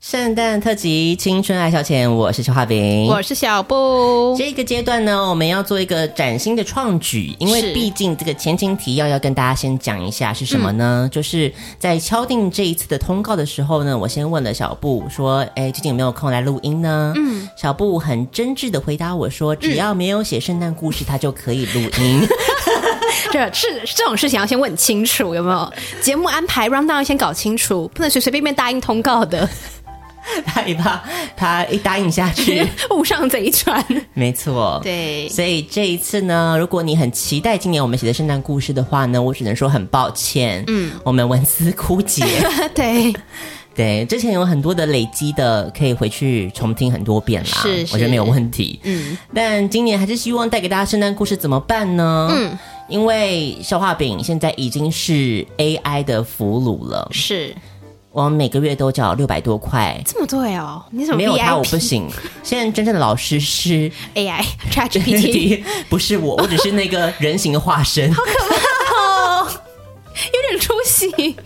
圣诞特辑青春爱消遣，我是小画饼，我是小布。这个阶段呢，我们要做一个崭新的创举，因为毕竟这个前情提要要跟大家先讲一下是什么呢？嗯、就是在敲定这一次的通告的时候呢，我先问了小布说：“哎，最近有没有空来录音呢？”嗯，小布很真挚的回答我说：“只要没有写圣诞故事，他就可以录音。”这是这种事情要先问清楚，有没有节目安排 run down 要先搞清楚，不能随随便便答应通告的。他一怕他一答应下去，误上贼船。没错，对。所以这一次呢，如果你很期待今年我们写的圣诞故事的话呢，我只能说很抱歉，嗯，我们文思枯竭。对，对，之前有很多的累积的，可以回去重听很多遍啦。是，是，我觉得没有问题。嗯，但今年还是希望带给大家圣诞故事，怎么办呢？嗯，因为消化饼现在已经是 AI 的俘虏了。是。我每个月都缴六百多块，这么对哦？你怎么没有他我不行？现在真正的老师是 AI ChatGPT，不是我，我只是那个人形的化身。好可怕哦，有点出息。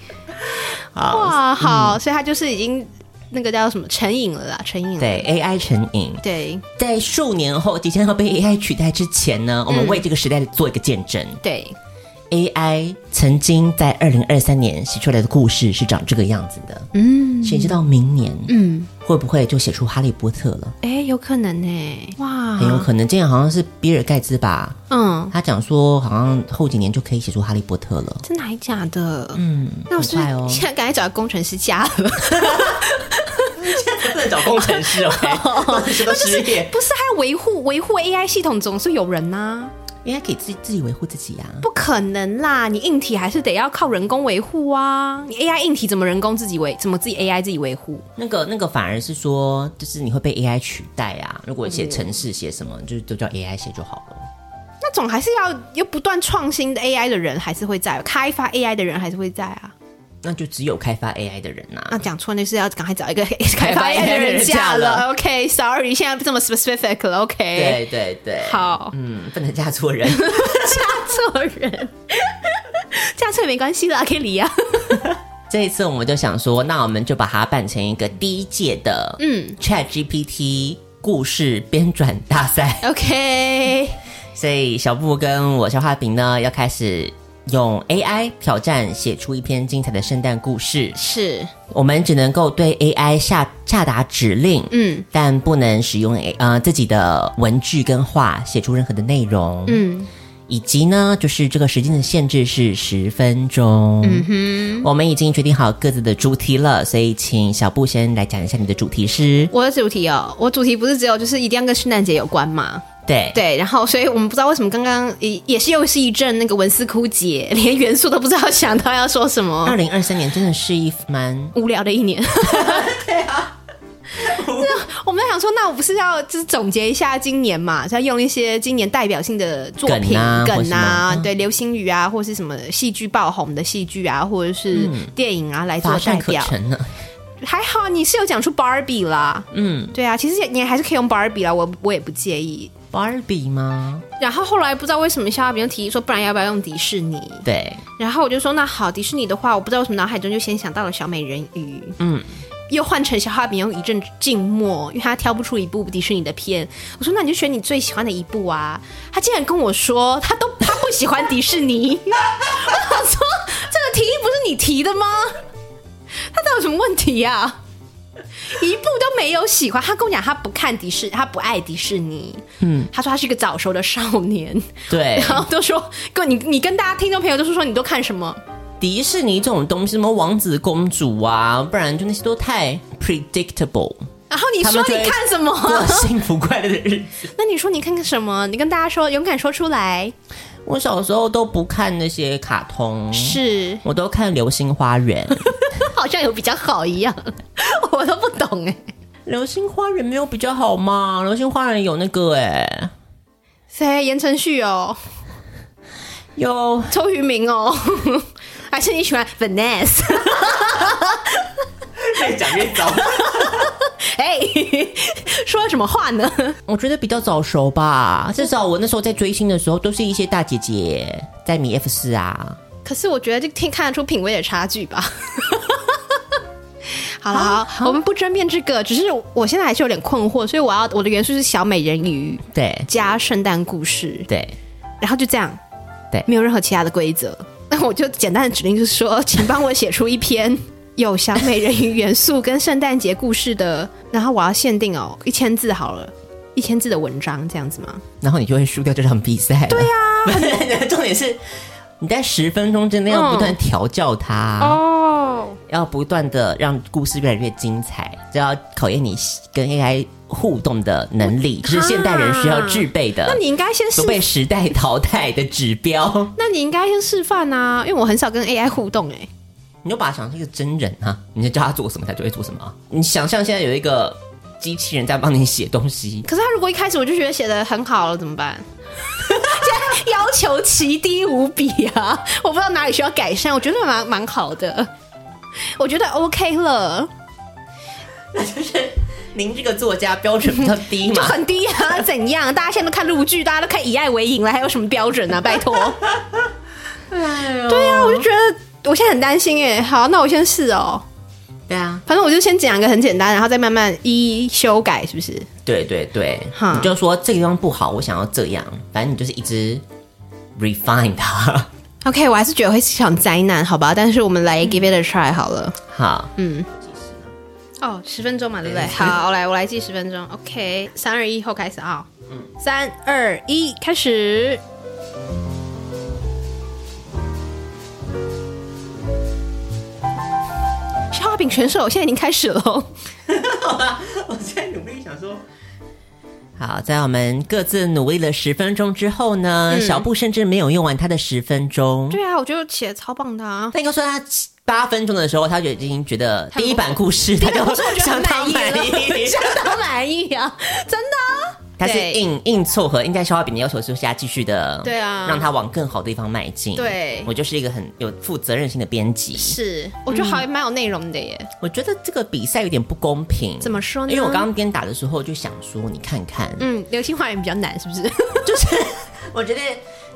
好哇，好，嗯、所以他就是已经那个叫什么成瘾了啦，成瘾了。对 AI 成瘾。对，在数年后即将要被 AI 取代之前呢，我们为这个时代做一个见证。嗯、对。AI 曾经在二零二三年写出来的故事是长这个样子的，嗯，谁知道明年，嗯，会不会就写出哈利波特了？哎，有可能呢，哇，很有可能。今年好像是比尔盖茨吧？嗯，他讲说好像后几年就可以写出哈利波特了，真的还假的？嗯，那我是现在赶紧找工程师加了，现在不能找工程师哦，工程师都失业，不是还要维护维护 AI 系统，总是有人呐。应该可以自己自己维护自己呀、啊？不可能啦！你硬体还是得要靠人工维护啊！你 AI 硬体怎么人工自己维？怎么自己 AI 自己维护？那个那个反而是说，就是你会被 AI 取代啊！如果写程式写什么，嗯、就是都叫 AI 写就好了。那总还是要有不断创新的 AI 的人还是会在，开发 AI 的人还是会在啊。那就只有开发 AI 的人呐、啊。那讲错，那是要赶快找一个 开发 AI 的人嫁了。OK，Sorry，现在不这么 specific 了。OK，对对对，好，嗯，不能嫁错人，嫁错人，嫁错也没关系啦，可以离啊。这一次我们就想说，那我们就把它办成一个第一届的嗯 ChatGPT 故事编转大赛。OK，所以小布跟我消化饼呢要开始。用 AI 挑战写出一篇精彩的圣诞故事，是。我们只能够对 AI 下下达指令，嗯，但不能使用 A 呃自己的文句跟话写出任何的内容，嗯，以及呢，就是这个时间的限制是十分钟，嗯哼，我们已经决定好各自的主题了，所以请小布先来讲一下你的主题是。我的主题哦，我主题不是只有就是一定要跟圣诞节有关吗？对对，然后所以我们不知道为什么刚刚也也是又是一阵那个文思枯竭，连元素都不知道想到要说什么。二零二三年真的是一蛮无聊的一年。对啊，我们在想说，那我不是要就是总结一下今年嘛，要用一些今年代表性的作品梗啊，梗啊对，流星雨啊，或是什么戏剧爆红的戏剧啊，或者是电影啊、嗯、来做代表。还好你是有讲出 Barbie 啦，嗯，对啊，其实你还是可以用 Barbie 啦，我我也不介意。Barbie 吗？然后后来不知道为什么，肖亚平提议说，不然要不要用迪士尼？对。然后我就说，那好，迪士尼的话，我不知道为什么脑海中就先想到了小美人鱼。嗯。又换成肖亚平用一阵静默，因为他挑不出一部迪士尼的片。我说，那你就选你最喜欢的一部啊。他竟然跟我说，他都他不喜欢迪士尼。我想说，这个提议不是你提的吗？他到底有什么问题呀、啊？一部都没有喜欢，他跟我讲他不看迪士，他不爱迪士尼。嗯，他说他是一个早熟的少年。对，然后都说跟你你跟大家听众朋友都是说你都看什么迪士尼这种东西，什么王子公主啊，不然就那些都太 predictable。然后你说你看什么？过幸福快乐的日子。那你说你看看什么？你跟大家说，勇敢说出来。我小时候都不看那些卡通，是我都看《流星花园》。好像有比较好一样，我都不懂哎。流星花园没有比较好嘛？流星花园有那个哎，谁？言承旭哦，有周渝民哦，还是你喜欢 Vanessa？越讲越糟。哎，说了什么话呢？我觉得比较早熟吧，至少我那时候在追星的时候，都是一些大姐姐在米 F 四啊。可是我觉得这听看得出品味的差距吧。好了，好，好，我们不争辩这个，只是我现在还是有点困惑，所以我要我的元素是小美人鱼，对，加圣诞故事，对，然后就这样，对，没有任何其他的规则。那我就简单的指令就是说，请帮我写出一篇有小美人鱼元素跟圣诞节故事的，然后我要限定哦一千字好了，一千字的文章这样子吗？然后你就会输掉这场比赛。对啊，重点是。你在十分钟之内要不断调教它哦，要不断的让故事越来越精彩，这要考验你跟 AI 互动的能力，就是现代人需要具备的。那你应该先不被 时代淘汰的指标。那你应该先示范啊，因为我很少跟 AI 互动哎。你就把它想成一个真人啊，你就叫他做什么，他就会做什么。你想象现在有一个机器人在帮你写东西，可是他如果一开始我就觉得写的很好了，怎么办？要求奇低无比啊！我不知道哪里需要改善，我觉得蛮蛮好的，我觉得 OK 了。那就是您这个作家标准比较低嘛？就很低啊？怎样？大家现在都看陆剧，大家都看以爱为营了，还有什么标准啊？拜托。哎呦，对呀、啊，我就觉得我现在很担心哎。好，那我先试哦。对啊，反正我就先讲一个很简单，然后再慢慢一一修改，是不是？对对对，你就说这个地方不好，我想要这样。反正你就是一直 refine 它。OK，我还是觉得会是一场灾难，好吧？但是我们来 give it a try 好了。好，嗯。哦，十分钟嘛，对不对？好，我来，我来记十分钟。OK，三二一，后开始啊！嗯，三二一，开始。饼全手，现在已经开始了。好吧，我现在努力想说，好，在我们各自努力了十分钟之后呢，嗯、小布甚至没有用完他的十分钟。对啊，我觉得写的超棒的啊。他应该说他八分钟的时候，他就已经觉得第一版故事，他就相当满意，相 当满意啊，真的。他是硬硬凑合，应该消化饼的要求是下继续的，对啊，让他往更好的地方迈进。对，我就是一个很有负责任心的编辑。是，我觉得还蛮有内容的耶。我觉得这个比赛有点不公平。怎么说呢？因为我刚刚边打的时候就想说，你看看，嗯，流星花园比较难，是不是？就是我觉得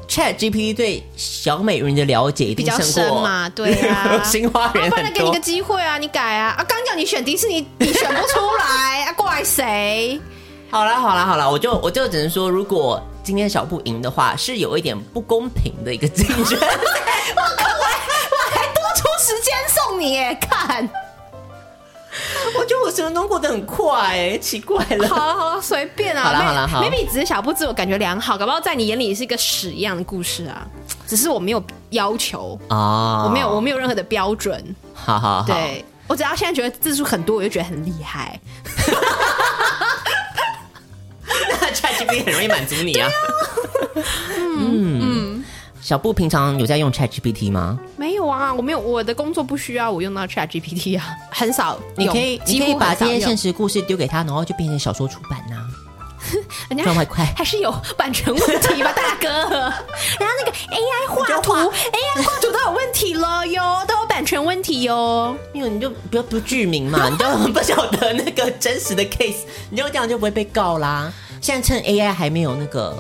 Chat GPT 对小美人的了解一定胜过比较深嘛，对啊，流星花园。不然给你个机会啊，你改啊啊！刚叫你选迪士尼，你选不出来啊，怪谁？好啦好啦好啦，我就我就只能说，如果今天小布赢的话，是有一点不公平的一个竞争。我靠，我我还多出时间送你耶，看，我觉得我十分钟过得很快哎，奇怪了。好了好了，随便啊。好了好了好，maybe 只是小布自我感觉良好，搞不好在你眼里是一个屎一样的故事啊。只是我没有要求啊，我没有我没有任何的标准。好好好，对，我只要现在觉得字数很多，我就觉得很厉害。那 ChatGPT 很容易满足你啊。嗯嗯，小布平常有在用 ChatGPT 吗？没有啊，我没有，我的工作不需要我用到 ChatGPT 啊，很少。你可以，你可以把这些现实故事丢给他，然后就变成小说出版呐、啊。人家赚外快，还是有版权问题吧，大哥。然后那个 AI 画图，AI 画图都有问题了哟，都有版权问题哟。因为你就不要不具名嘛，你就不晓得那个真实的 case，你就这样就不会被告啦。现在趁 AI 还没有那个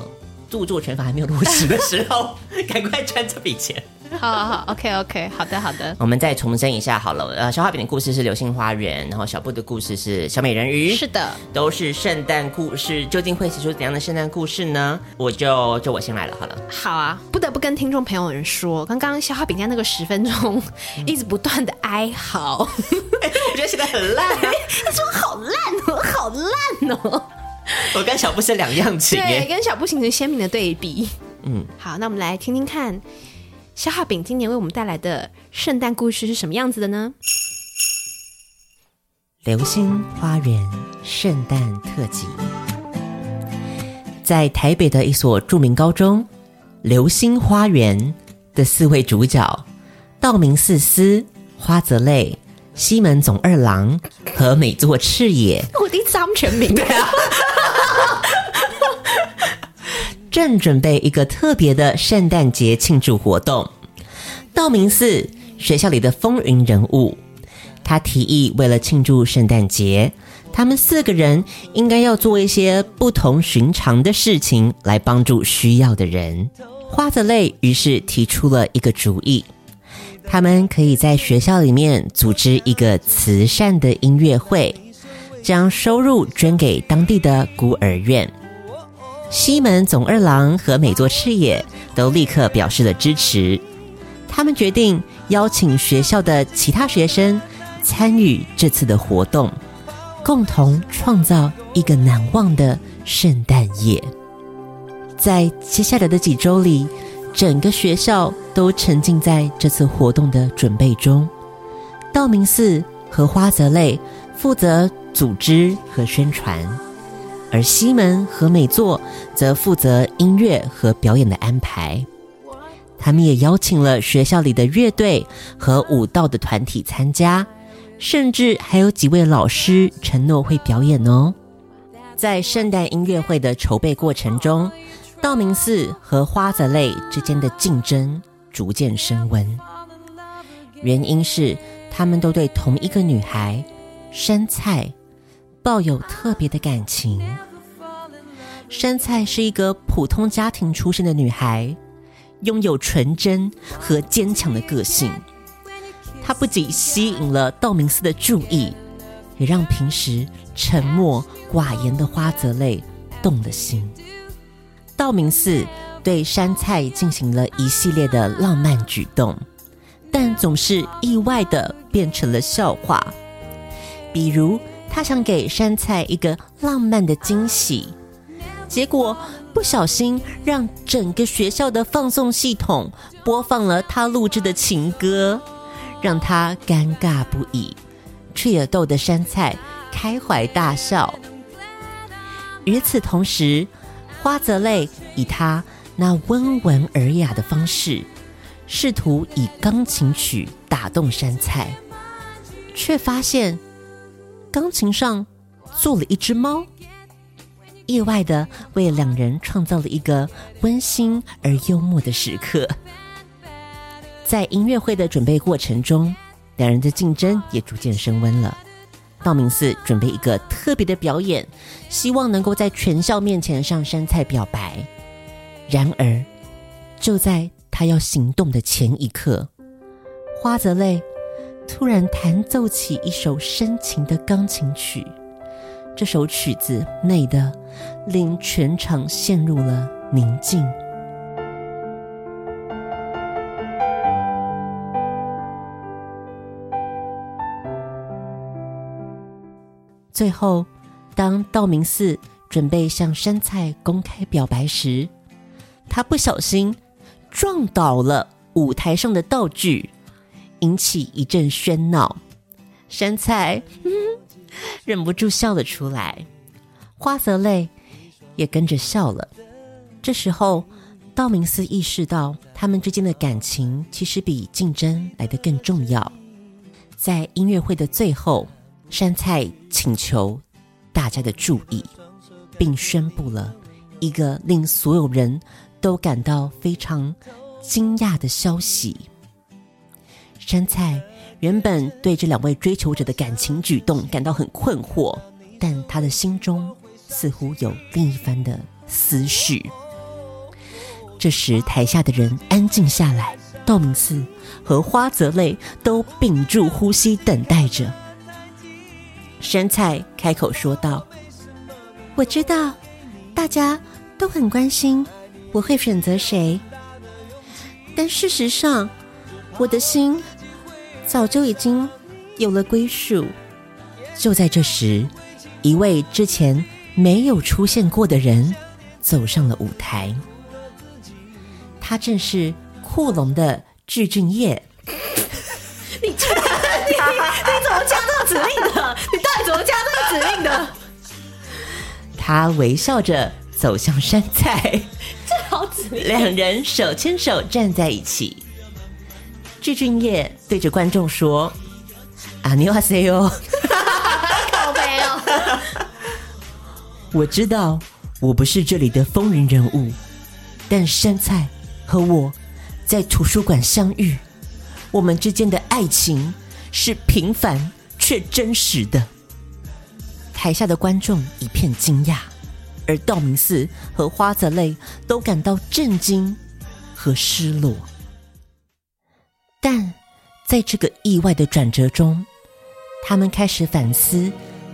著作权法还没有落实的 时候，赶快赚这笔钱。好好好，OK OK，好的好的。我们再重申一下好了，呃，消化饼的故事是流星花园，然后小布的故事是小美人鱼，是的，都是圣诞故事。究竟会写出怎样的圣诞故事呢？我就就我先来了，好了。好啊，不得不跟听众朋友们说，刚刚消化饼在那个十分钟一直不断的哀嚎，我觉得写的很烂，他说好烂哦，好烂哦。我跟小布是两样情，对，跟小布形成鲜明的对比。嗯，好，那我们来听听看，消化饼今年为我们带来的圣诞故事是什么样子的呢？流星花园圣诞特辑，在台北的一所著名高中——流星花园的四位主角道明寺司、花泽类、西门总二郎和美作赤野，我第一次他们全名对啊。正准备一个特别的圣诞节庆祝活动。道明寺，学校里的风云人物，他提议为了庆祝圣诞节，他们四个人应该要做一些不同寻常的事情来帮助需要的人。花泽类于是提出了一个主意，他们可以在学校里面组织一个慈善的音乐会，将收入捐给当地的孤儿院。西门总二郎和美作赤野都立刻表示了支持。他们决定邀请学校的其他学生参与这次的活动，共同创造一个难忘的圣诞夜。在接下来的几周里，整个学校都沉浸在这次活动的准备中。道明寺和花泽类负责组织和宣传，而西门和美作则负责音乐和表演的安排。他们也邀请了学校里的乐队和舞蹈的团体参加，甚至还有几位老师承诺会表演哦。在圣诞音乐会的筹备过程中，道明寺和花泽类之间的竞争逐渐升温，原因是他们都对同一个女孩杉菜抱有特别的感情。杉菜是一个普通家庭出身的女孩，拥有纯真和坚强的个性。她不仅吸引了道明寺的注意，也让平时沉默寡言的花泽类动了心。道明寺对杉菜进行了一系列的浪漫举动，但总是意外地变成了笑话。比如，他想给杉菜一个浪漫的惊喜，结果不小心让整个学校的放送系统播放了他录制的情歌，让他尴尬不已，却也逗得杉菜开怀大笑。与此同时，花泽类以他那温文尔雅的方式，试图以钢琴曲打动杉菜，却发现钢琴上坐了一只猫，意外的为两人创造了一个温馨而幽默的时刻。在音乐会的准备过程中，两人的竞争也逐渐升温了。道明寺准备一个特别的表演，希望能够在全校面前向杉菜表白。然而，就在他要行动的前一刻，花泽类突然弹奏起一首深情的钢琴曲。这首曲子美得令全场陷入了宁静。最后，当道明寺准备向杉菜公开表白时，他不小心撞倒了舞台上的道具，引起一阵喧闹。杉菜 忍不住笑了出来，花泽类也跟着笑了。这时候，道明寺意识到他们之间的感情其实比竞争来得更重要。在音乐会的最后，杉菜请求大家的注意，并宣布了一个令所有人都感到非常惊讶的消息。杉菜原本对这两位追求者的感情举动感到很困惑，但他的心中似乎有另一番的思绪。这时，台下的人安静下来，道明寺和花泽类都屏住呼吸，等待着。杉菜开口说道：“我知道，大家都很关心我会选择谁，但事实上，我的心早就已经有了归属。”就在这时，一位之前没有出现过的人走上了舞台，他正是库龙的具俊曄。你这，你你怎么加这个指令的？你到底怎么加这个指令的？他微笑着走向山菜，这好指令。两人手牵手站在一起。具俊业对着观众说：“阿尼瓦塞哟，靠北哦。我知道我不是这里的风云人物，但山菜和我在图书馆相遇。”我们之间的爱情是平凡却真实的。台下的观众一片惊讶，而道明寺和花泽类都感到震惊和失落。但在这个意外的转折中，他们开始反思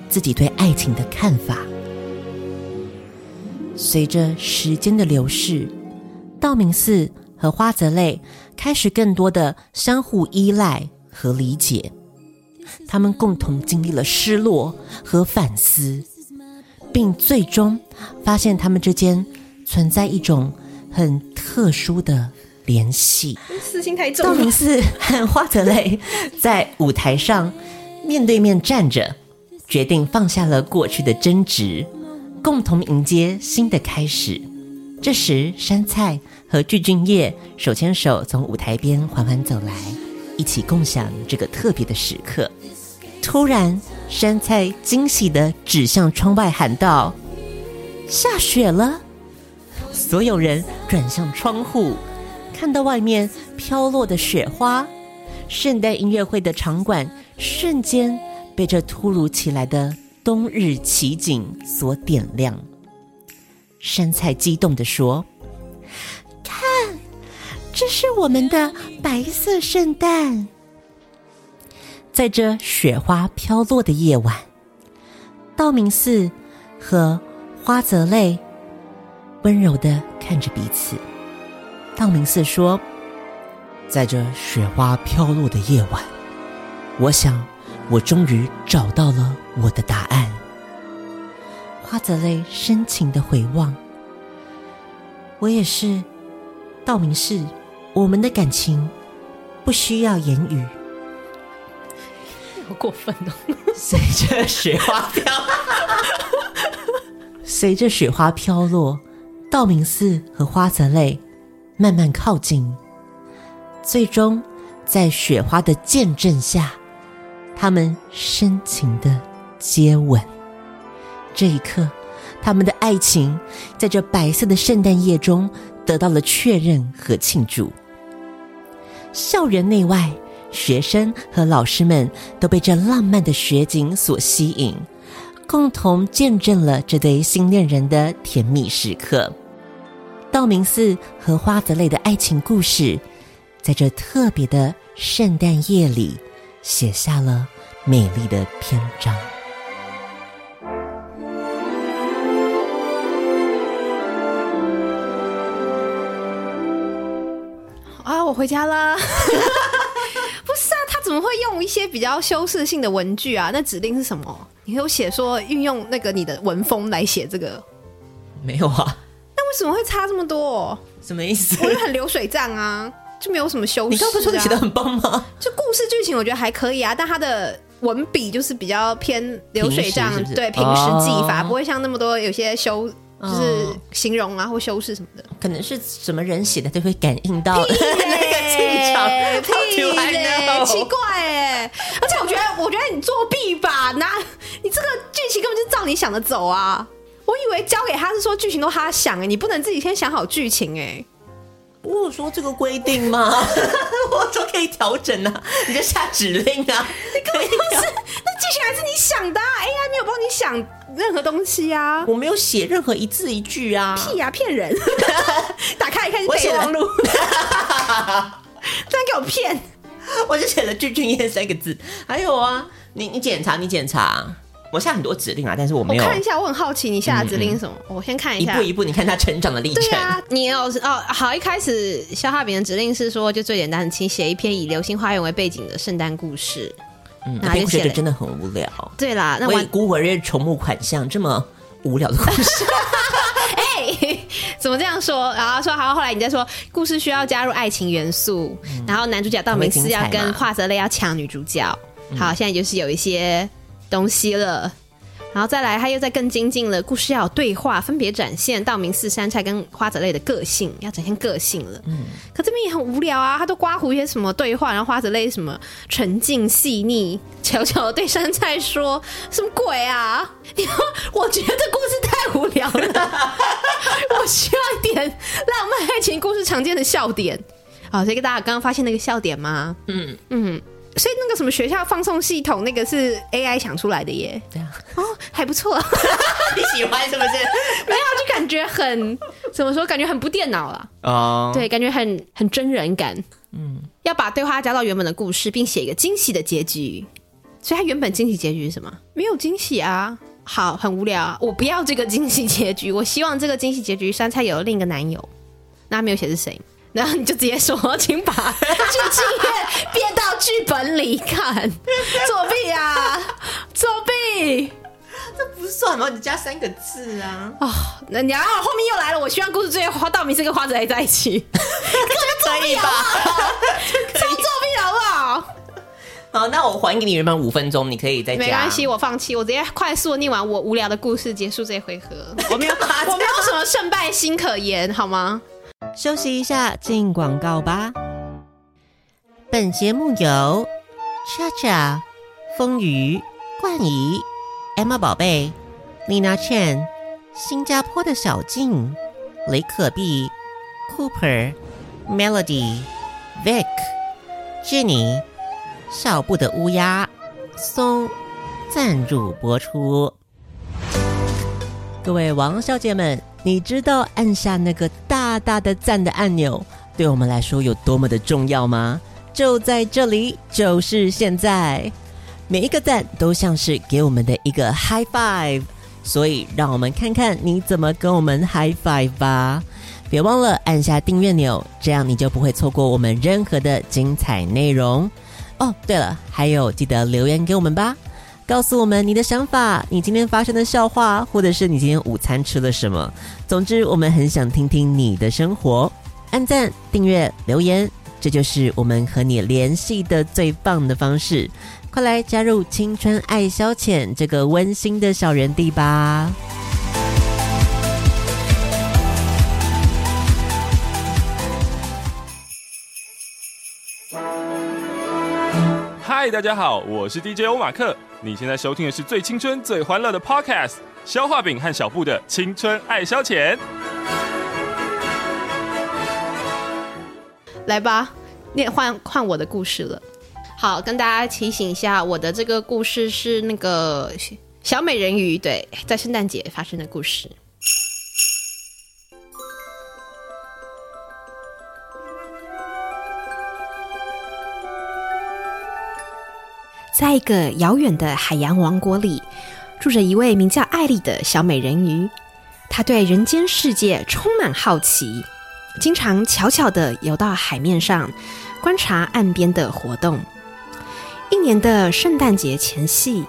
自己对爱情的看法。随着时间的流逝，道明寺和花泽类开始更多的相互依赖和理解。他们共同经历了失落和反思，并最终发现他们之间存在一种很特殊的联系。私心太重。道明寺和花泽类 在舞台上面对面站着，决定放下了过去的争执，共同迎接新的开始。这时，杉菜和具俊晔手牵手从舞台边缓缓走来，一起共享这个特别的时刻。突然，杉菜惊喜的指向窗外，喊道：“下雪了！”所有人转向窗户，看到外面飘落的雪花。圣诞音乐会的场馆瞬间被这突如其来的冬日奇景所点亮。杉菜激动地说：“看，这是我们的白色圣诞。”在这雪花飘落的夜晚，道明寺和花泽类温柔的看着彼此。道明寺说：“在这雪花飘落的夜晚，我想我终于找到了我的答案。”花泽类深情的回望，我也是。道明寺，我们的感情不需要言语。好过分哦！随着雪花飘，随着雪花飘落，道明寺和花泽类慢慢靠近，最终在雪花的见证下，他们深情的接吻。这一刻，他们的爱情在这白色的圣诞夜中得到了确认和庆祝。校园内外，学生和老师们都被这浪漫的雪景所吸引，共同见证了这对新恋人的甜蜜时刻。道明寺和花泽类的爱情故事，在这特别的圣诞夜里，写下了美丽的篇章。啊，我回家啦。不是啊，他怎么会用一些比较修饰性的文具啊？那指令是什么？你有写说运用那个你的文风来写这个？没有啊。那为什么会差这么多？什么意思？我觉得很流水账啊，就没有什么修饰、啊。你刚不是说你写的很棒吗？就故事剧情我觉得还可以啊，但他的文笔就是比较偏流水账，是是对，平实技法、哦、不会像那么多有些修。就是形容啊，或修饰什么的，可能是什么人写的都会感应到 那个气场，太奇怪哎！而且我觉得，我觉得你作弊吧？那你这个剧情根本就照你想的走啊！我以为交给他是说剧情都他想哎，你不能自己先想好剧情哎。我有说这个规定吗？我说可以调整啊，你就下指令啊，你根本不是，那剧情还是你想的啊，AI 没有帮你想任何东西啊，我没有写任何一字一句啊，屁呀、啊，骗人！打开一看是备忘录，居然给我骗！我就写了“具俊曄”三个字，还有啊，你你检查，你检查。我下很多指令啊，但是我没有。我看一下，我很好奇你下的指令是什么？嗯嗯，我先看一下。一步一步，你看他成长的历程。对啊，你有哦，好，一开始消化饼的指令是说，就最简单的，请写一篇以《流星花园》为背景的圣诞故事。嗯，那篇故事就真的很无聊。对啦，那为孤儿院重木款项这么无聊的故事。哎、欸，怎么这样说？然后说好，后来你再说，故事需要加入爱情元素，嗯、然后男主角道明寺要跟华泽类要抢女主角。好，现在就是有一些东西了。然后再来，他又在更精进了，故事要有对话，分别展现道明寺、杉菜跟花泽类的个性，要展现个性了。嗯，可这边也很无聊啊，他都刮胡一些什么对话，然后花泽类什么沉静细腻，悄悄的对杉菜说什么鬼啊？你说，我觉得这故事太无聊了，我需要一点浪漫爱情故事常见的笑点。好，这个大家刚刚发现那个笑点吗？嗯嗯。所以那个什么学校放送系统，那个是 AI 想出来的耶。对啊，哦，还不错。你喜欢是不是？没有，就感觉很怎么说？感觉很不电脑了。哦，对，感觉很很真人感。嗯，要把对话加到原本的故事，并写一个惊喜的结局。所以他原本惊喜结局是什么？没有惊喜啊！好，很无聊啊！我不要这个惊喜结局，我希望这个惊喜结局杉菜有了另一个男友。那他没有写是谁？然后你就直接说，请把剧情页变到剧本里看。作弊啊！作弊！这不算吗？你加三个字啊！哦，那你要后面又来了。我希望故事最后道明是跟花泽类在一起，可以吧？超作弊好不好？好，那我还给你原本五分钟，你可以再加。没关系，我放弃，我直接快速念完我无聊的故事，结束这回合。我没有，我没有什么胜败心可言，好吗？休息一下，进广告吧。本节目由 CHA Cha、风雨、冠仪、Emma 宝贝、Lina Chan、新加坡的小静、雷可碧、Cooper、Melody、Vic、Jenny。小布的乌鸦松赞助播出。各位王小姐们，你知道按下那个大大的赞的按钮对我们来说有多么的重要吗？就在这里，就是现在，每一个赞都像是给我们的一个 high five。所以，让我们看看你怎么跟我们 high five 吧。别忘了按下订阅钮，这样你就不会错过我们任何的精彩内容。哦，对了，还有记得留言给我们吧，告诉我们你的想法，你今天发生的笑话，或者是你今天午餐吃了什么。总之，我们很想听听你的生活。按赞、订阅、留言，这就是我们和你联系的最棒的方式。快来加入青春爱消遣这个温馨的小园地吧！嗨，大家好，我是 DJ 欧马克。你现在收听的是最青春、最欢乐的 Podcast《消化饼和小布的青春爱消遣》。来吧，念换换我的故事了。好，跟大家提醒一下，我的这个故事是那个小美人鱼，对，在圣诞节发生的故事。在一个遥远的海洋王国里，住着一位名叫艾丽的小美人鱼。她对人间世界充满好奇，经常悄悄地游到海面上，观察岸边的活动。一年的圣诞节前夕，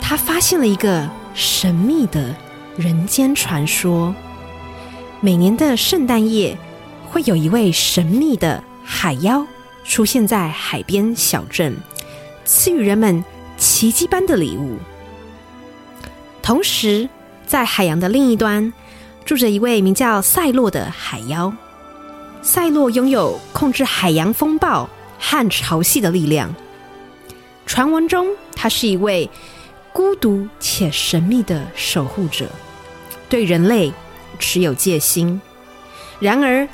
她发现了一个神秘的人间传说：每年的圣诞夜，会有一位神秘的海妖出现在海边小镇。赐予人们奇迹般的礼物。同时，在海洋的另一端，住着一位名叫赛洛的海妖。赛洛拥有控制海洋风暴和潮汐的力量。传闻中，他是一位孤独且神秘的守护者，对人类持有戒心。然而，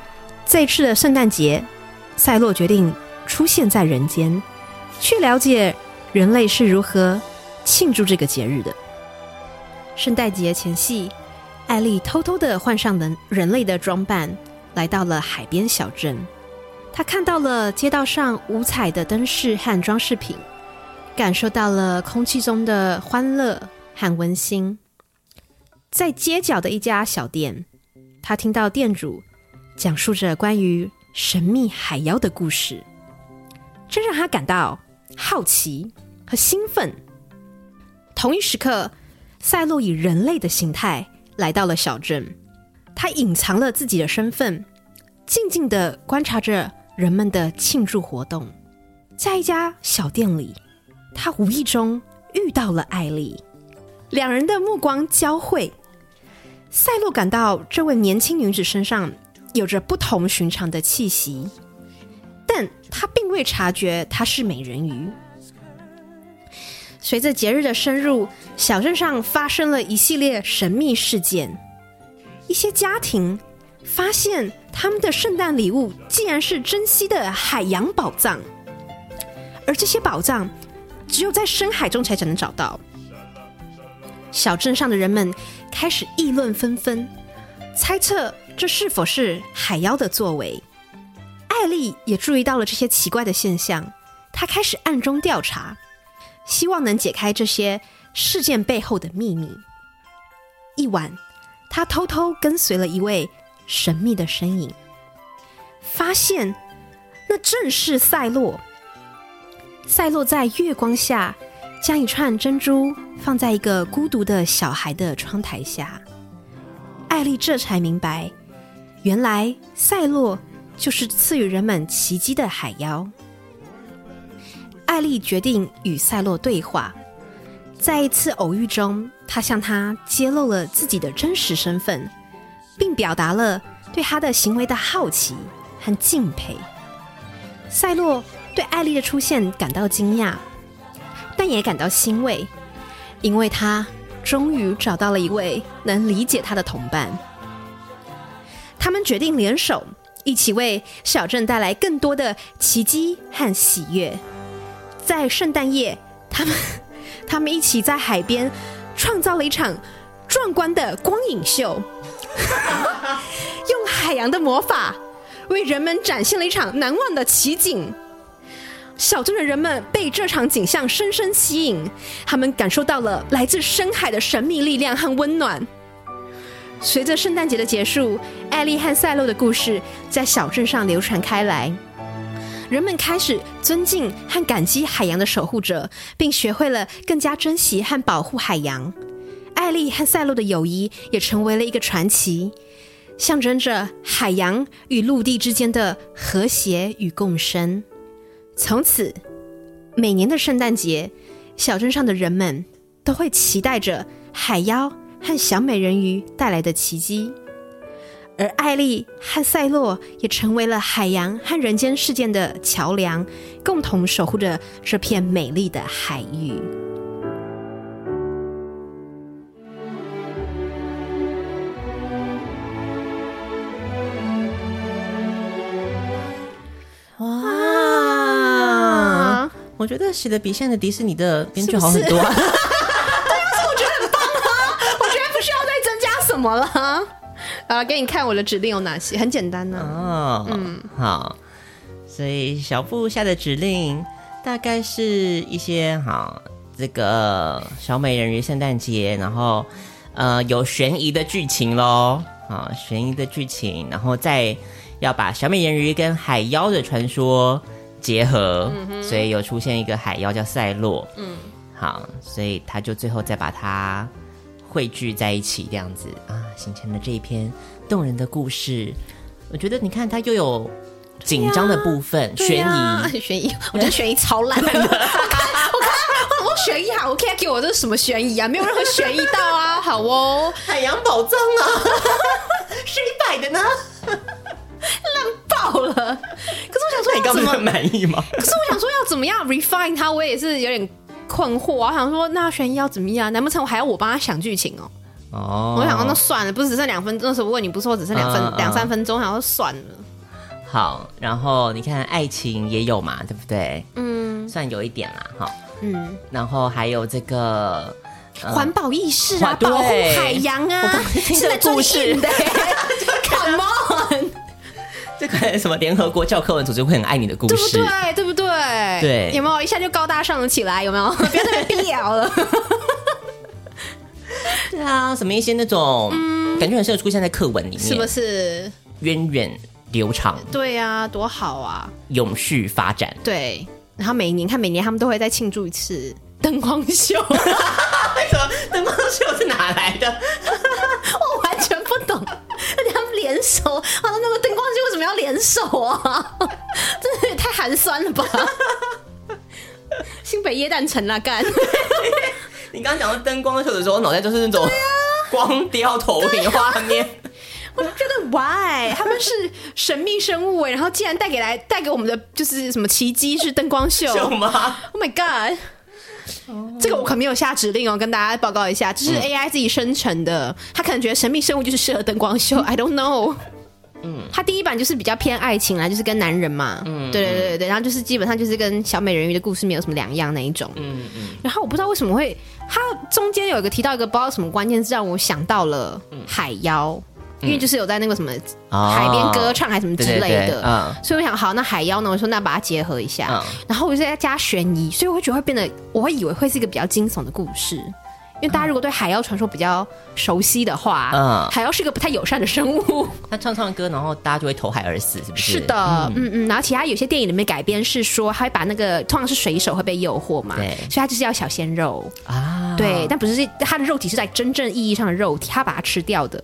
这次的圣诞节，赛洛决定出现在人间。去了解人类是如何庆祝这个节日的。圣诞节前夕，艾丽偷偷的换上了人类的装扮，来到了海边小镇。她看到了街道上五彩的灯饰和装饰品，感受到了空气中的欢乐和温馨。在街角的一家小店，她听到店主讲述着关于神秘海妖的故事，这让她感到。好奇和兴奋。同一时刻，赛洛以人类的形态来到了小镇。他隐藏了自己的身份，静静地观察着人们的庆祝活动。在一家小店里，他无意中遇到了艾丽，两人的目光交汇。赛洛感到这位年轻女子身上有着不同寻常的气息。但他并未察觉她是美人鱼。随着节日的深入，小镇上发生了一系列神秘事件。一些家庭发现他们的圣诞礼物竟然是珍稀的海洋宝藏，而这些宝藏只有在深海中才才能找到。小镇上的人们开始议论纷纷，猜测这是否是海妖的作为。艾丽也注意到了这些奇怪的现象，她开始暗中调查，希望能解开这些事件背后的秘密。一晚，她偷偷跟随了一位神秘的身影，发现那正是赛洛。赛洛在月光下将一串珍珠放在一个孤独的小孩的窗台下，艾丽这才明白，原来赛洛就是赐予人们奇迹的海妖。艾丽决定与赛洛对话，在一次偶遇中，她向他揭露了自己的真实身份，并表达了对他的行为的好奇和敬佩。赛洛。对艾丽的出现感到惊讶，但也感到欣慰，因为他终于找到了一位能理解他的同伴。他们决定联手，一起为小镇带来更多的奇迹和喜悦。在圣诞夜，他们 他们一起在海边创造了一场壮观的光影秀，用海洋的魔法为人们展现了一场难忘的奇景。小镇的人们被这场景象深深吸引，他们感受到了来自深海的神秘力量和温暖。随着圣诞节的结束，艾丽和赛洛的故事在小镇上流传开来，人们开始尊敬和感激海洋的守护者，并学会了更加珍惜和保护海洋。艾丽和赛洛的友谊也成为了一个传奇，象征着海洋与陆地之间的和谐与共生。从此，每年的圣诞节，小镇上的人们都会期待着海妖和小美人鱼带来的奇迹，而艾丽和赛洛也成为了海洋和人间世界的桥梁，共同守护着这片美丽的海域。我觉得写的比现在的迪士尼的编剧好很多，我觉得很棒啊！我觉得不需要再增加什么了。啊，给你看我的指令有哪些，很简单呢，啊。哦，嗯，好。所以小布下的指令大概是一些好，这个小美人鱼圣诞节，然后呃有悬疑的剧情喽，啊，悬疑的剧情，然后再要把小美人鱼跟海妖的传说。结合，所以有出现一个海妖叫赛洛，嗯，好，所以他就最后再把它汇聚在一起，这样子啊，形成了这一篇动人的故事。我觉得你看，它又有紧张的部分，悬疑，悬疑，我觉得悬疑超烂的。我看，我看，我悬疑好，OK，给我这是什么悬疑啊？没有任何悬疑到啊，好哦，海洋宝藏啊，谁摆的呢？烂爆了！可是我想说，你刚刚很满意吗？可是我想说，要怎么样 refine 它？我也是有点困惑。我想说，那悬疑要怎么样？难不成我还要我帮他想剧情哦？哦，我想说，那算了，不是只剩两分钟的时候问你，不是说只剩两分两、嗯、三分钟，然后算了。好，然后你看爱情也有嘛，对不对？嗯，算有一点啦，哈。嗯，然后还有这个环、嗯、保意识啊，保护海洋啊，我刚听的故事的，Come on。这个什么联合国教科文组织会很爱你的故事，对不对？对不对？对，有没有一下就高大上了起来？有没有？别再逼聊了。对啊，什么一些那种，嗯，感觉很适合出现在课文里面，是不是？源远流长，对呀，多好啊！永续发展，对。然后每年看，每年他们都会再庆祝一次灯光秀。为 什么灯光秀是哪来的？我完全不懂。联手啊，那个灯光秀为什么要联手啊？真的也太寒酸了吧！新北耶诞城啊，干！你刚刚讲到灯光秀的时候，我脑袋就是那种光雕投影画面。我就觉得 why 他们是神秘生物哎，然后竟然带给来带给我们的就是什么奇迹是灯光秀，秀吗？Oh my god！这个我可没有下指令哦，跟大家报告一下，这是 AI 自己生成的。他可能觉得神秘生物就是适合灯光秀，I don't know。嗯，他第一版就是比较偏爱情啦，就是跟男人嘛。嗯，对对对对，然后就是基本上就是跟小美人鱼的故事没有什么两样那一种。嗯嗯。然后我不知道为什么会，他中间有一个提到一个不知道什么关键字，让我想到了海妖。因为就是有在那个什么海边歌唱还是什么之类的，嗯，所以我想好，那海妖呢？我说那把它结合一下，然后我就在加悬疑，所以我会觉得会变得，我会以为会是一个比较惊悚的故事。因为大家如果对海妖传说比较熟悉的话，嗯，海妖是个不太友善的生物。他唱唱歌，然后大家就会投海而死，是不是？是的，嗯嗯。然后其他有些电影里面改编是说，他会把那个通常是水手会被诱惑嘛，对，所以他就是要小鲜肉啊，对，但不是他的肉体是在真正意义上的肉体，他把它吃掉的。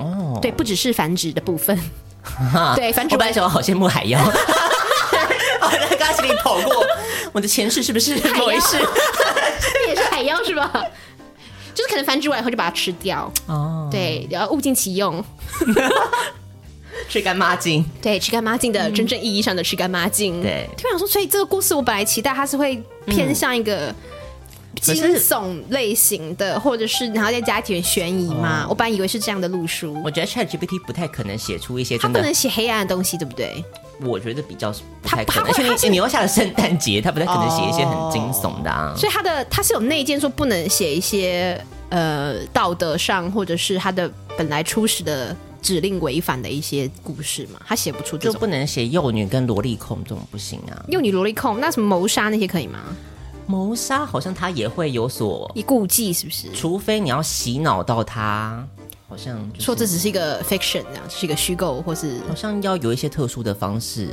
哦，对，不只是繁殖的部分，对，繁殖。我本来想好羡慕海妖，我在刚心里跑过，我的前世是不是某一世？海妖是吧？就是可能繁殖完以后就把它吃掉哦。对，然后物尽其用，吃干抹净。对，吃干抹净的真正意义上的吃干抹净。对，突然说，所以这个故事我本来期待它是会偏向一个惊悚类型的，或者是然后再加一点悬疑嘛。我本来以为是这样的路数。我觉得 ChatGPT 不太可能写出一些，它不能写黑暗的东西，对不对？我觉得比较不太可能，而且你你又下了圣诞节，他不太可能写一些很惊悚的啊。所以他的他是有内建说不能写一些呃道德上或者是他的本来初始的指令违反的一些故事嘛，他写不出这种。就不能写幼女跟萝莉控这种不行啊。幼女萝莉控那什么谋杀那些可以吗？谋杀好像他也会有所你顾忌，是不是？除非你要洗脑到他。好像、就是、说这只是一个 fiction，这样是一个虚构，或是好像要有一些特殊的方式，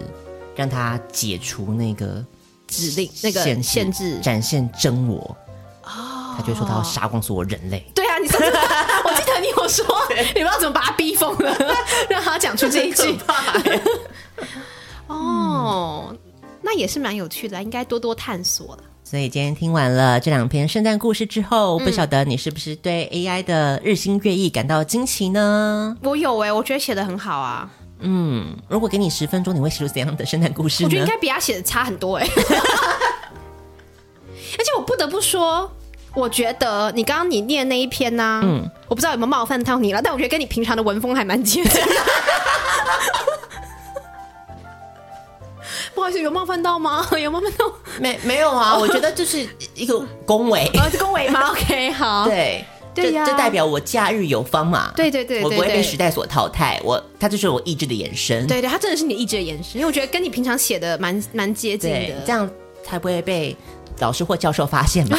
让他解除那个指令、那个限制，展现真我。哦，他就说他要杀光所有人类。对啊，你说，我记得你有说，你不知道怎么把他逼疯了，让他讲出这一句。哦，嗯、那也是蛮有趣的，应该多多探索了。所以今天听完了这两篇圣诞故事之后，嗯、不晓得你是不是对 AI 的日新月异感到惊奇呢？我有哎、欸，我觉得写的很好啊。嗯，如果给你十分钟，你会写出怎样的圣诞故事呢？我觉得应该比他写的差很多哎、欸。而且我不得不说，我觉得你刚刚你念那一篇呢、啊，嗯，我不知道有没有冒犯到你了，但我觉得跟你平常的文风还蛮接近。不好意思，有冒犯到吗？有冒犯到？没没有啊？我觉得这是一个恭维，是恭维吗？OK，好，对对呀，这代表我假日有方嘛？对对对，我不会被时代所淘汰。我，它就是我意志的延伸。对对，它真的是你意志的延伸，因为我觉得跟你平常写的蛮蛮接近的，这样才不会被老师或教授发现嘛。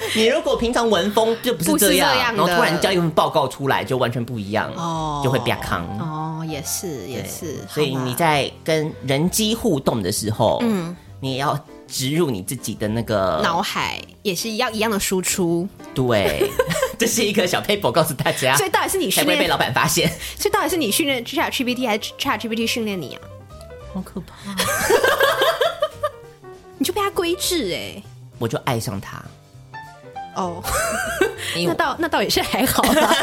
你如果平常文风就不是这样，然后突然交一份报告出来，就完全不一样，哦，就会变康。哦，也是也是，所以你在跟人机互动的时候，嗯，你也要植入你自己的那个脑海，也是一样一样的输出。对，这是一个小 paper 告诉大家。所以到底是你训练，才不会被老板发现？所以到底是你训练 ChatGPT 还是 ChatGPT 训练你啊？好可怕！你就被他规制哎，我就爱上他。哦，那倒那倒也是还好吧。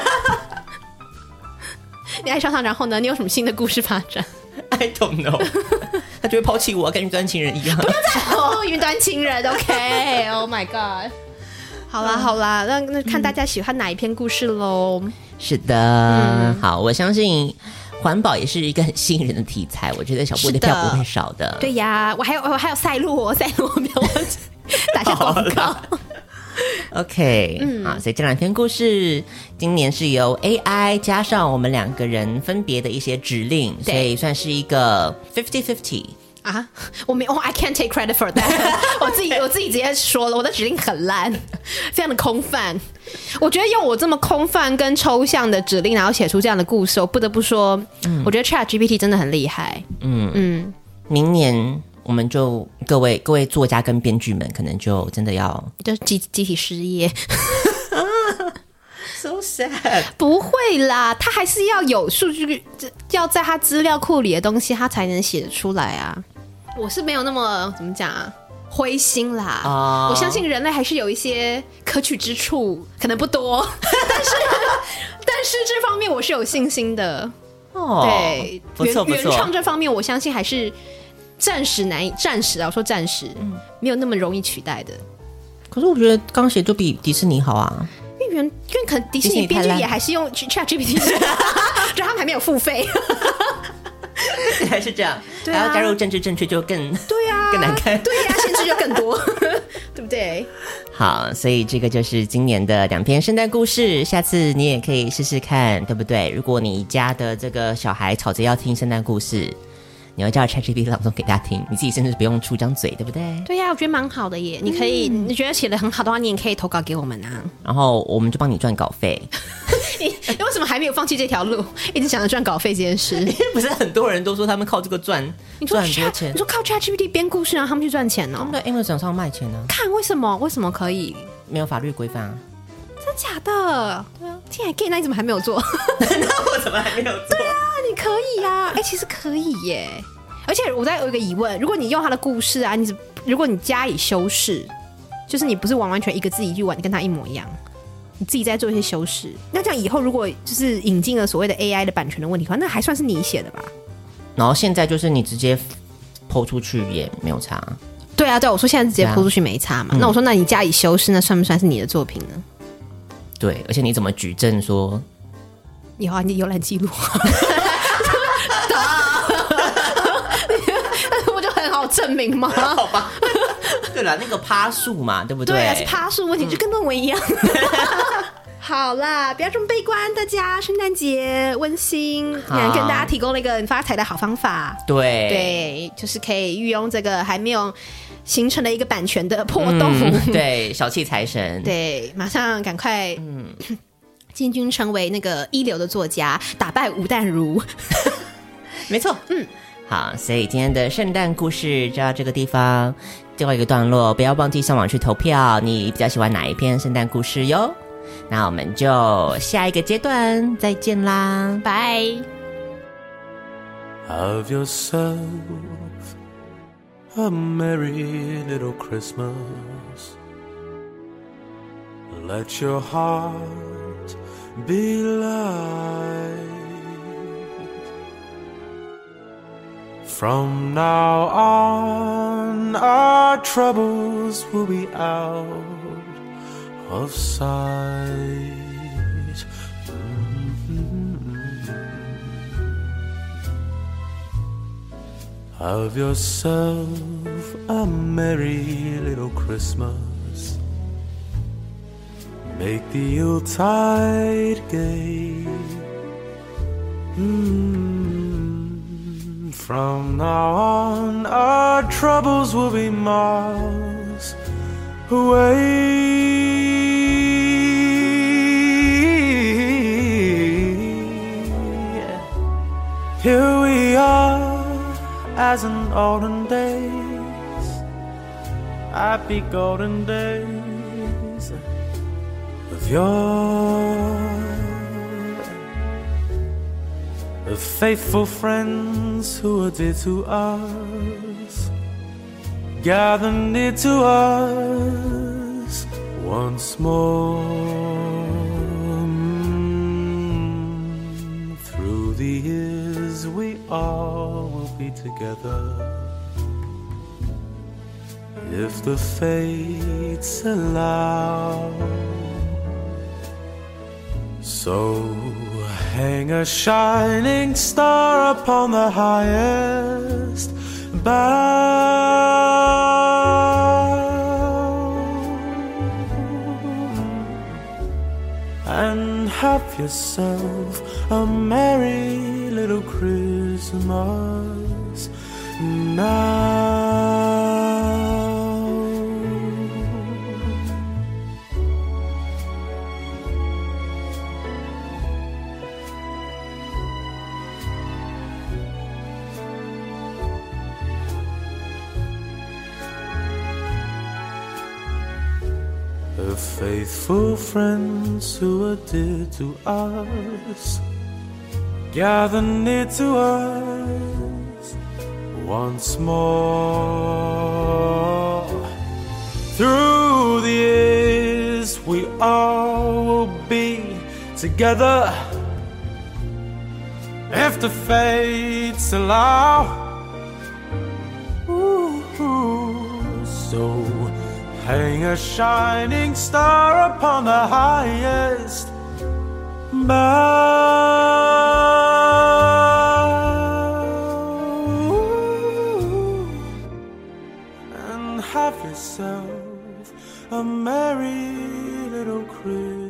你爱上他，然后呢？你有什么新的故事发展？I don't know。他就会抛弃我，跟云端情人一样。不要再 哦，云端情人。OK，Oh my God。好啦好啦，那那看大家喜欢哪一篇故事喽。是的，好，我相信环保也是一个很吸引人的题材。我觉得小布的票不会少的。对呀，我还有我还有赛洛，赛洛没有 打下广告。OK，嗯，好，所以这两篇故事今年是由 AI 加上我们两个人分别的一些指令，所以算是一个 fifty fifty 啊。我没，我 I can't take credit for that。我自己 我自己直接说了，我的指令很烂，非常的空泛。我觉得用我这么空泛跟抽象的指令，然后写出这样的故事，我不得不说，嗯，我觉得 ChatGPT 真的很厉害。嗯嗯，嗯明年。我们就各位各位作家跟编剧们，可能就真的要就集集体失业，so sad。不会啦，他还是要有数据，要在他资料库里的东西，他才能写得出来啊。我是没有那么怎么讲啊，灰心啦。Uh、我相信人类还是有一些可取之处，可能不多，但是但是这方面我是有信心的。哦，对，不错不错，原创这方面，我相信还是。暂时难以，暂时啊，我说暂时，嗯，没有那么容易取代的。可是我觉得钢协就比迪士尼好啊，因为原因为可能迪士尼编剧也还是用 ChatGPT，就 他们还没有付费。还是这样，还要加入政治正确就更对呀，更难看，对呀，限制就更多，对不对？好，所以这个就是今年的两篇圣诞故事，下次你也可以试试看，对不对？如果你家的这个小孩吵着要听圣诞故事。你要叫 ChatGPT 朗诵给大家听，你自己甚至不用出张嘴，对不对？对呀、啊，我觉得蛮好的耶。你可以，嗯、你觉得写的很好的话，你也可以投稿给我们啊。然后我们就帮你赚稿费。你你为什么还没有放弃这条路？一直想着赚稿费这件事？因 为不是很多人都说他们靠这个赚赚很多钱？你说靠 ChatGPT 编故事让他们去赚钱呢、哦？他们在 Amazon 上卖钱呢、啊？看为什么？为什么可以？没有法律规范啊？真假的？对啊，天啊，gay，那你怎么还没有做？那我怎么还没有做？对啊，你可以呀、啊。哎、欸，其实可以耶。而且我再有一个疑问：如果你用他的故事啊，你如果你加以修饰，就是你不是完完全一个字一句完跟他一模一样，你自己在做一些修饰，那这样以后如果就是引进了所谓的 AI 的版权的问题的话，那还算是你写的吧？然后现在就是你直接抛出去也没有差。对啊，对，我说现在直接抛出去没差嘛？啊、那我说那你加以修饰，那算不算是你的作品呢？对，而且你怎么举证说？有啊，你的浏览记录。证明吗？好吧。对了，那个趴数嘛，对不对？对啊，是趴数问题，就跟论文一样。好啦，不要这么悲观，大家圣诞节温馨，跟大家提供了一个发财的好方法。对对，就是可以运用这个还没有形成的一个版权的破洞。嗯、对，小气财神。对，马上赶快，嗯，进军成为那个一流的作家，打败吴淡如。没错，嗯。好，所以今天的圣诞故事就到这个地方，最后一个段落，不要忘记上网去投票，你比较喜欢哪一篇圣诞故事哟？那我们就下一个阶段再见啦，拜。Have yourself a merry little Christmas. Let your heart be light. From now on, our troubles will be out of sight. Mm-hmm. Have yourself a merry little Christmas. Make the Yuletide gay. Mm-hmm. From now on, our troubles will be miles away. Here we are, as in olden days, happy golden days of yore. The faithful friends who are dear to us gather near to us once more. Mm, through the years, we all will be together if the fates allow. So Hang a shining star upon the highest bough and have yourself a merry little Christmas now. Faithful friends who are dear to us gather near to us once more. Through the years, we all will be together if the fates allow. Ooh, so Hang a shining star upon the highest bough and have yourself a merry little Christmas.